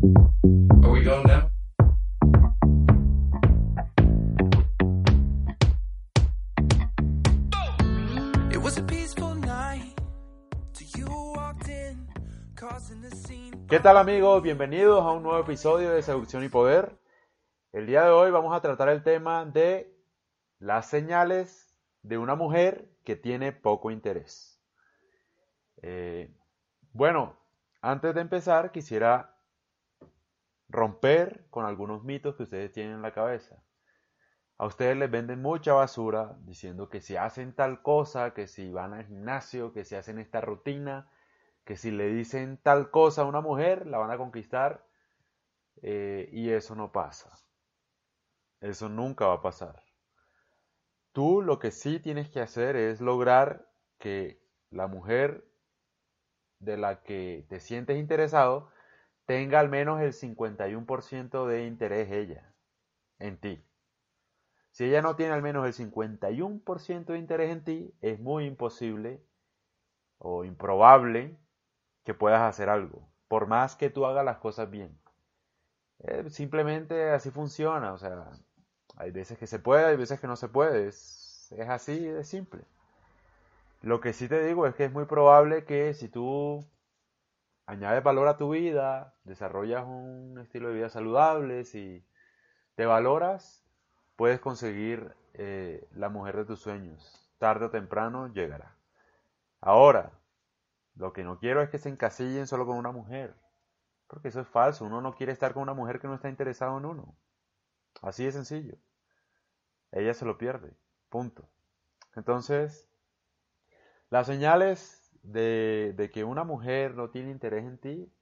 ¿Qué tal amigos? Bienvenidos a un nuevo episodio de Seducción y Poder. El día de hoy vamos a tratar el tema de las señales de una mujer que tiene poco interés. Eh, bueno, antes de empezar quisiera romper con algunos mitos que ustedes tienen en la cabeza. A ustedes les venden mucha basura diciendo que si hacen tal cosa, que si van al gimnasio, que si hacen esta rutina, que si le dicen tal cosa a una mujer, la van a conquistar eh, y eso no pasa. Eso nunca va a pasar. Tú lo que sí tienes que hacer es lograr que la mujer de la que te sientes interesado tenga al menos el 51% de interés ella en ti. Si ella no tiene al menos el 51% de interés en ti, es muy imposible o improbable que puedas hacer algo, por más que tú hagas las cosas bien. Eh, simplemente así funciona, o sea, hay veces que se puede, hay veces que no se puede, es, es así de simple. Lo que sí te digo es que es muy probable que si tú añades valor a tu vida, desarrollas un estilo de vida saludable, si te valoras, puedes conseguir eh, la mujer de tus sueños. Tarde o temprano llegará. Ahora, lo que no quiero es que se encasillen solo con una mujer. Porque eso es falso. Uno no quiere estar con una mujer que no está interesado en uno. Así de sencillo. Ella se lo pierde. Punto. Entonces, las señales de, que una mujer no tiene interés en ti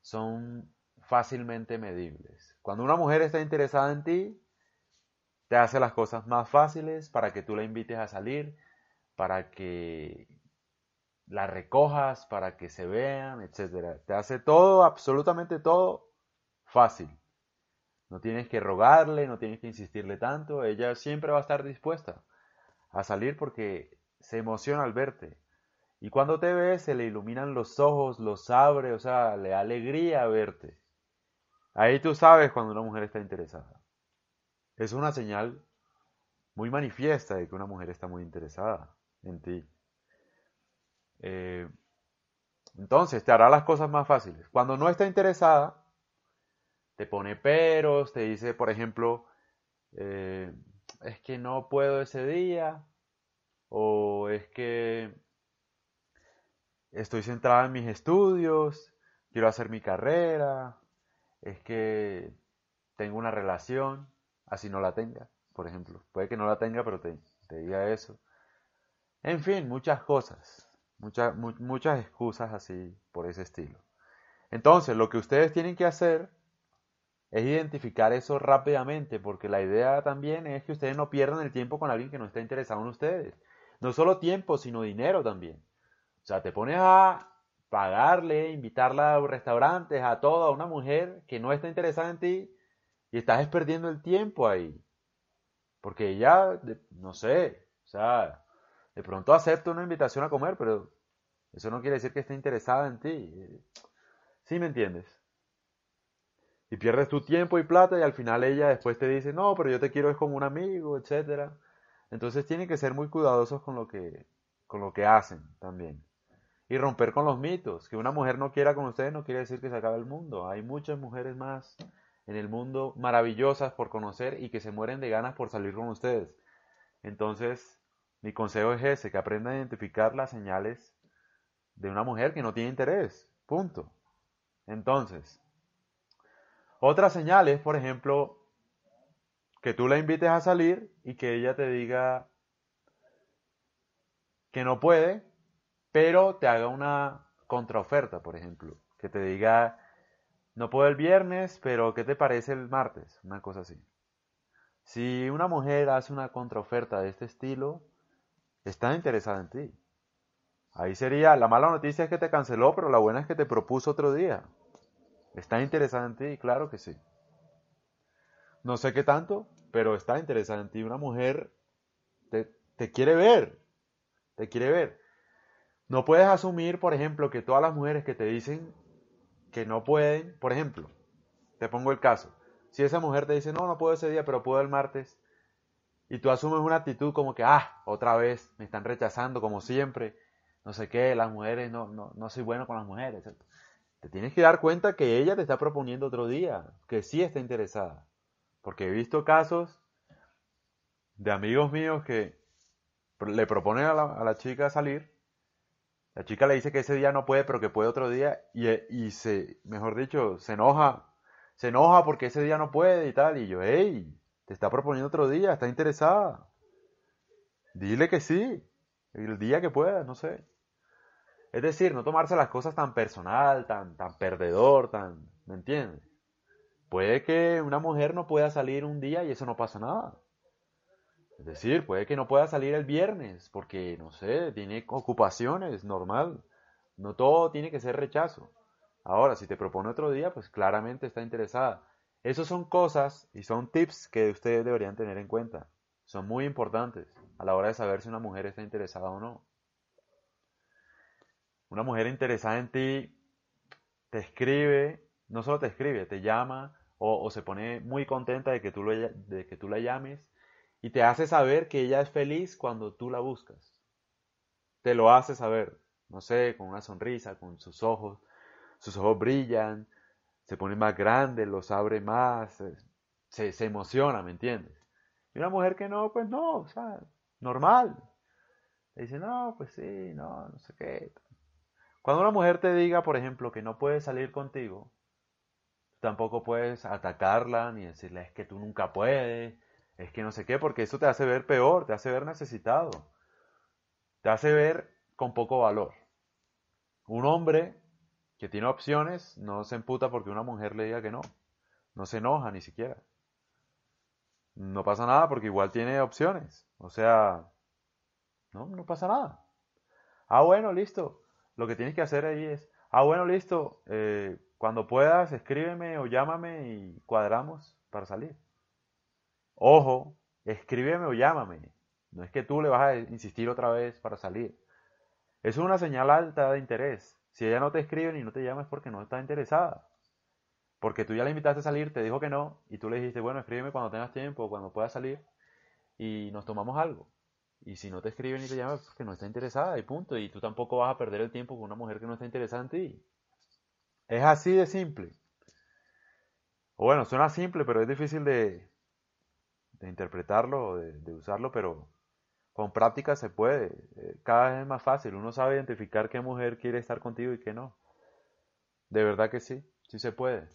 son fácilmente medibles. Cuando una mujer está interesada en ti, te hace las cosas más fáciles para que tú la invites a salir, para que la recojas, para que se vean, etc. Te hace todo, absolutamente todo, fácil. No tienes que rogarle, no tienes que insistirle tanto, ella siempre va a estar dispuesta a salir porque se emociona al verte. Y cuando te ve, se le iluminan los ojos, los abre, o sea, le da alegría verte. Ahí tú sabes cuando una mujer está interesada. Es una señal muy manifiesta de que una mujer está muy interesada en ti. Eh, entonces, te hará las cosas más fáciles. Cuando no está interesada, te pone peros, te dice, por ejemplo, eh, es que no puedo ese día, o es que estoy centrada en mis estudios, quiero hacer mi carrera, es que tengo una relación, así no la tenga, por ejemplo. Puede que no la tenga, pero te, diga eso. En fin, muchas cosas, muchas, mu muchas excusas así por ese estilo. Entonces, lo que ustedes tienen que hacer es identificar eso rápidamente, porque la idea también es que ustedes no pierdan el tiempo con alguien que no está interesado en ustedes. No solo tiempo, sino dinero también. Sea, te pones a pagarle, invitarla a restaurantes, a toda una mujer que no está interesada en ti y estás perdiendo el tiempo ahí. Porque ella, no sé, o sea, de pronto acepta una invitación a comer, pero eso no quiere decir que esté interesada en ti. ¿Sí me entiendes? Y pierdes tu tiempo y plata y al final ella después te dice, no, pero yo te quiero es como un amigo, etc. Entonces tienen que ser muy cuidadosos con lo que, con lo que hacen también. Y romper con los mitos. Que una mujer no quiera con ustedes no quiere decir que se acabe el mundo. Hay muchas mujeres más en el mundo maravillosas por conocer y que se mueren de ganas por salir con ustedes. Entonces, mi consejo es ese, que aprendan a identificar las señales de una mujer que no tiene interés. Punto. Entonces, otras señales, por ejemplo, que tú la invites a salir y que ella te diga que no puede, pero te haga una contraoferta, por ejemplo, que te diga, no puedo el viernes, pero ¿qué te parece el martes? Una cosa así. Si una mujer hace una contraoferta de este estilo, está interesada en ti. Ahí sería, la mala noticia es que te canceló, pero la buena es que te propuso otro día. ¿Está interesada en ti? Claro que sí. No sé qué tanto, pero está interesada en ti. Una mujer te, te quiere ver. Te quiere ver. No puedes asumir, por ejemplo, que todas las mujeres que te dicen que no pueden, por ejemplo, te pongo el caso, si esa mujer te dice, no, no puedo ese día, pero puedo el martes, y tú asumes una actitud como que, ah, otra vez me están rechazando como siempre, no sé qué, las mujeres, no, no, no soy bueno con las mujeres. Te tienes que dar cuenta que ella te está proponiendo otro día, que sí está interesada. Porque he visto casos de amigos míos que le proponen a la, a la chica salir, la chica le dice que ese día no puede, pero que puede otro día, y, y se, mejor dicho, se enoja, se enoja porque ese día no puede y tal, y yo, hey, te está proponiendo otro día, está interesada. Dile que sí, el día que pueda, no sé. Es decir, no tomarse las cosas tan personal, tan, tan perdedor, tan... ¿Me entiendes? Puede que una mujer no pueda salir un día y eso no pasa nada. Es decir, puede que no pueda salir el viernes porque, no sé, tiene ocupaciones, normal. No todo tiene que ser rechazo. Ahora, si te propone otro día, pues claramente está interesada. Esas son cosas y son tips que ustedes deberían tener en cuenta. Son muy importantes a la hora de saber si una mujer está interesada o no. Una mujer interesada en ti te escribe, no solo te escribe, te llama o, se pone muy contenta de que, tú de que tú la llames y te hace saber que ella es feliz cuando tú la buscas. Te lo hace saber, no sé, con una sonrisa, con sus ojos, sus ojos brillan, se pone más grande, los abre más, se, se emociona, ¿me entiendes? Y una mujer que no, pues no, o sea, normal. Le dice, no, pues sí, no, no sé qué. Cuando una mujer te diga, por ejemplo, que no puede salir contigo, tampoco puedes atacarla ni decirle es que tú nunca puedes, es que no sé qué, porque eso te hace ver peor, te hace ver necesitado, te hace ver con poco valor. Un hombre que tiene opciones no se emputa porque una mujer le diga que no. No se enoja ni siquiera. No pasa nada porque igual tiene opciones. O sea, no, no pasa nada. Ah, bueno, listo. Lo que tienes que hacer ahí es, ah, bueno, listo. Eh, cuando puedas, escríbeme o llámame y cuadramos para salir. Ojo, escríbeme o llámame. No es que tú le vas a insistir otra vez para salir. Es una señal alta de interés. Si ella no te escribe ni no te llama es porque no está interesada. Porque tú ya la invitaste a salir, te dijo que no, y tú le dijiste, bueno, escríbeme cuando tengas tiempo, cuando puedas salir, y nos tomamos algo. Y si no te escribe ni te llama, es porque no está interesada, y punto. Y tú tampoco vas a perder el tiempo con una mujer que no está interesada en ti. Es así de simple. O bueno, suena simple, pero es difícil de, de interpretarlo, de, de usarlo, pero con práctica se puede, eh, cada vez es más fácil, uno sabe identificar qué mujer quiere estar contigo y qué no. De verdad que sí, sí se puede.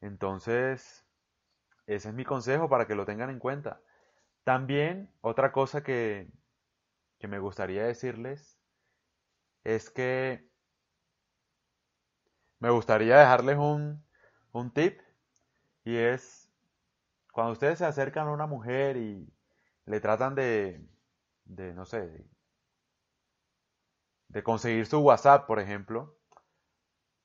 Entonces, ese es mi consejo para que lo tengan en cuenta. También otra cosa que, que me gustaría decirles es que me gustaría dejarles un, un tip y es cuando ustedes se acercan a una mujer y, le tratan de, de no sé, de, conseguir su WhatsApp, por ejemplo,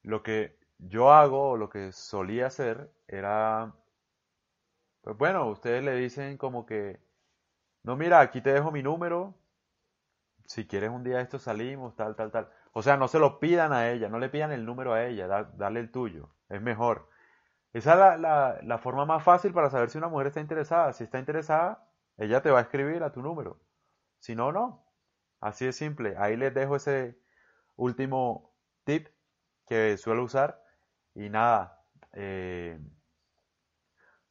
lo que yo hago o lo que solía hacer era, pues bueno, ustedes le dicen como que, no, mira, aquí te dejo mi número, si quieres un día esto salimos, tal, tal, tal. O sea, no se lo pidan a ella, no le pidan el número a ella, dale el tuyo, es mejor. Esa es la, la, la, forma más fácil para saber si una mujer está interesada. Si está interesada, ella te va a escribir a tu número. Si no, no. Así es simple. Ahí les dejo ese último tip que suelo usar. Y nada, eh,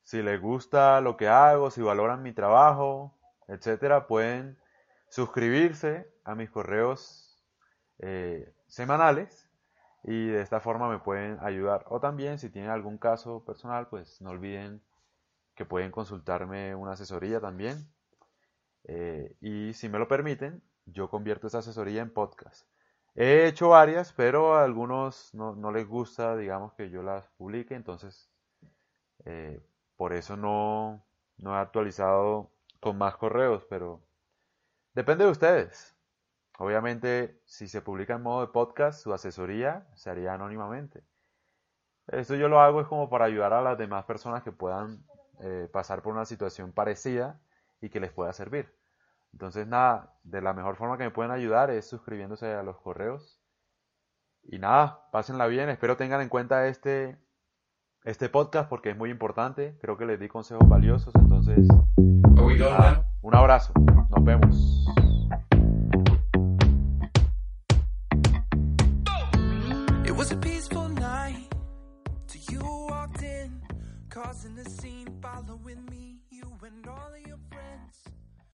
si les gusta lo que hago, si valoran mi trabajo, etcétera, pueden suscribirse a mis correos eh, semanales y de esta forma me pueden ayudar. O también si tienen algún caso personal, pues no olviden que pueden consultarme una asesoría también. Eh, y si me lo permiten, yo convierto esa asesoría en podcast. He hecho varias, pero a algunos no, les gusta, digamos, que yo las publique, entonces eh, por eso no, no he actualizado con más correos, pero depende de ustedes. Obviamente, si se publica en modo de podcast, su asesoría se haría anónimamente. Esto yo lo hago es como para ayudar a las demás personas que puedan eh, pasar por una situación parecida y que les pueda servir. Entonces, nada, de la mejor forma que me pueden ayudar es suscribiéndose a los correos Y nada, pásenla bien. Espero tengan en cuenta este, este podcast porque es muy importante. Creo que les di consejos valiosos. Entonces, nada, un abrazo. Nos vemos.